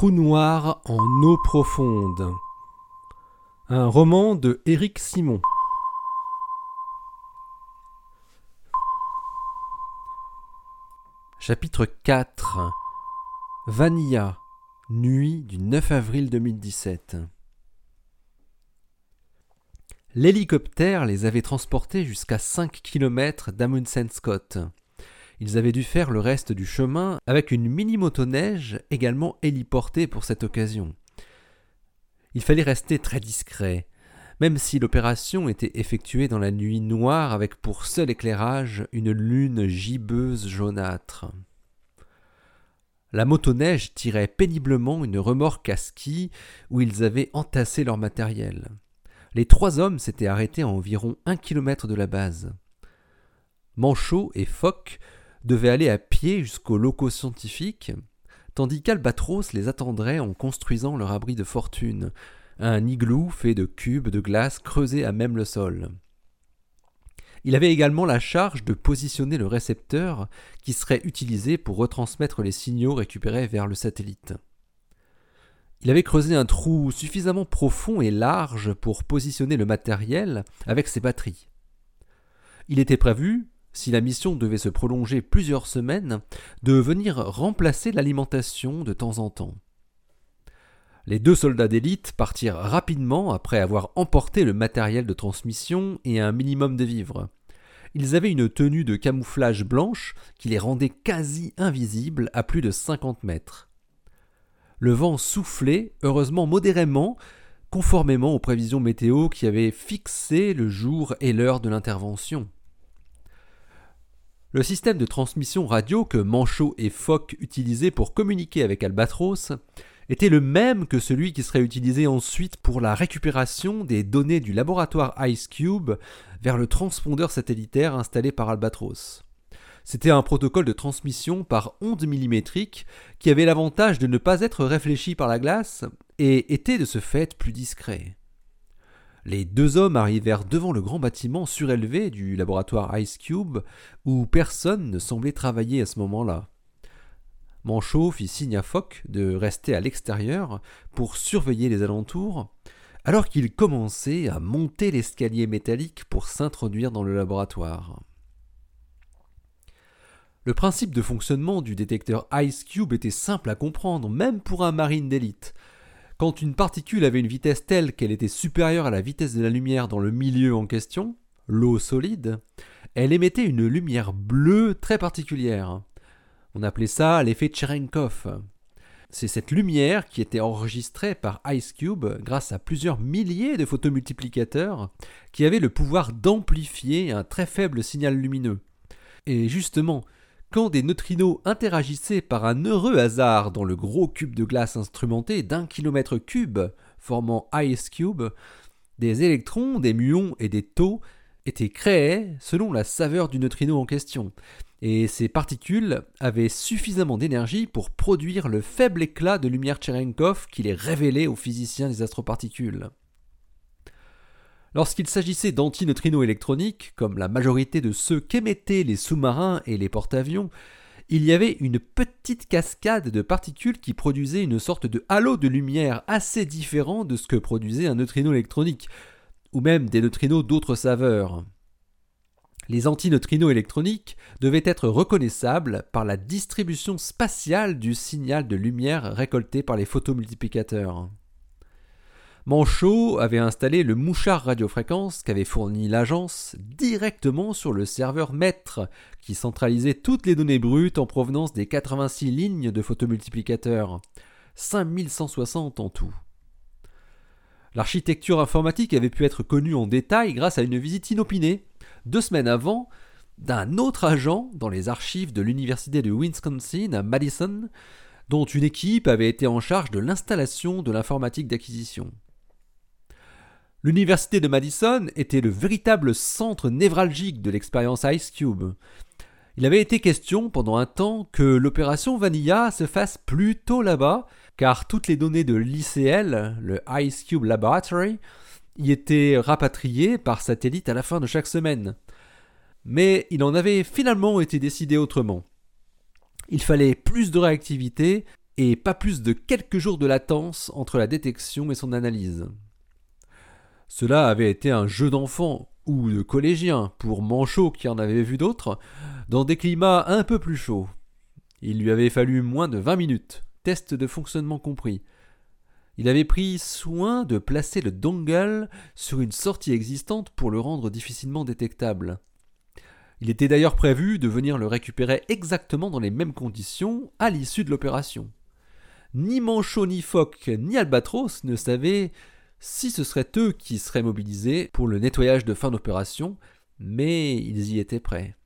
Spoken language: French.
trou noir en eau profonde. Un roman de Éric Simon. Chapitre 4 Vanilla, nuit du 9 avril 2017. L'hélicoptère les avait transportés jusqu'à 5 km d'Amundsen Scott. Ils avaient dû faire le reste du chemin avec une mini-motoneige également héliportée pour cette occasion. Il fallait rester très discret, même si l'opération était effectuée dans la nuit noire avec pour seul éclairage une lune gibbeuse jaunâtre. La motoneige tirait péniblement une remorque à ski où ils avaient entassé leur matériel. Les trois hommes s'étaient arrêtés à environ un kilomètre de la base. Manchot et Foch devaient aller à pied jusqu'aux locaux scientifiques, tandis qu'Albatros les attendrait en construisant leur abri de fortune, un igloo fait de cubes de glace creusés à même le sol. Il avait également la charge de positionner le récepteur qui serait utilisé pour retransmettre les signaux récupérés vers le satellite. Il avait creusé un trou suffisamment profond et large pour positionner le matériel avec ses batteries. Il était prévu, si la mission devait se prolonger plusieurs semaines, de venir remplacer l'alimentation de temps en temps. Les deux soldats d'élite partirent rapidement après avoir emporté le matériel de transmission et un minimum de vivres. Ils avaient une tenue de camouflage blanche qui les rendait quasi invisibles à plus de 50 mètres. Le vent soufflait, heureusement modérément, conformément aux prévisions météo qui avaient fixé le jour et l'heure de l'intervention. Le système de transmission radio que Manchot et Foch utilisaient pour communiquer avec Albatros était le même que celui qui serait utilisé ensuite pour la récupération des données du laboratoire IceCube vers le transpondeur satellitaire installé par Albatros. C'était un protocole de transmission par ondes millimétriques qui avait l'avantage de ne pas être réfléchi par la glace et était de ce fait plus discret. Les deux hommes arrivèrent devant le grand bâtiment surélevé du laboratoire IceCube où personne ne semblait travailler à ce moment-là. Manchot fit signe à Foch de rester à l'extérieur pour surveiller les alentours, alors qu'il commençait à monter l'escalier métallique pour s'introduire dans le laboratoire. Le principe de fonctionnement du détecteur Ice Cube était simple à comprendre, même pour un marine d'élite. Quand une particule avait une vitesse telle qu'elle était supérieure à la vitesse de la lumière dans le milieu en question, l'eau solide, elle émettait une lumière bleue très particulière. On appelait ça l'effet Cherenkov. C'est cette lumière qui était enregistrée par IceCube grâce à plusieurs milliers de photomultiplicateurs qui avaient le pouvoir d'amplifier un très faible signal lumineux. Et justement, quand des neutrinos interagissaient par un heureux hasard dans le gros cube de glace instrumenté d'un kilomètre cube formant IceCube, des électrons, des muons et des taux étaient créés selon la saveur du neutrino en question et ces particules avaient suffisamment d'énergie pour produire le faible éclat de lumière Cherenkov qui les révélait aux physiciens des astroparticules. Lorsqu'il s'agissait d'antineutrinos électroniques, comme la majorité de ceux qu'émettaient les sous-marins et les porte-avions, il y avait une petite cascade de particules qui produisait une sorte de halo de lumière assez différent de ce que produisait un neutrino électronique, ou même des neutrinos d'autres saveurs les antineutrinos électroniques devaient être reconnaissables par la distribution spatiale du signal de lumière récolté par les photomultiplicateurs. Manchot avait installé le mouchard radiofréquence qu'avait fourni l'agence directement sur le serveur maître qui centralisait toutes les données brutes en provenance des 86 lignes de photomultiplicateurs, 5160 en tout. L'architecture informatique avait pu être connue en détail grâce à une visite inopinée deux semaines avant, d'un autre agent dans les archives de l'université de Wisconsin à Madison, dont une équipe avait été en charge de l'installation de l'informatique d'acquisition. L'université de Madison était le véritable centre névralgique de l'expérience IceCube. Il avait été question pendant un temps que l'opération Vanilla se fasse plutôt là-bas, car toutes les données de l'ICL, le IceCube Laboratory, y était rapatrié par satellite à la fin de chaque semaine. Mais il en avait finalement été décidé autrement. Il fallait plus de réactivité et pas plus de quelques jours de latence entre la détection et son analyse. Cela avait été un jeu d'enfant ou de collégien pour Manchot qui en avait vu d'autres, dans des climats un peu plus chauds. Il lui avait fallu moins de vingt minutes, test de fonctionnement compris. Il avait pris soin de placer le dongle sur une sortie existante pour le rendre difficilement détectable. Il était d'ailleurs prévu de venir le récupérer exactement dans les mêmes conditions à l'issue de l'opération. Ni Manchot, ni Fock, ni Albatros ne savaient si ce seraient eux qui seraient mobilisés pour le nettoyage de fin d'opération, mais ils y étaient prêts.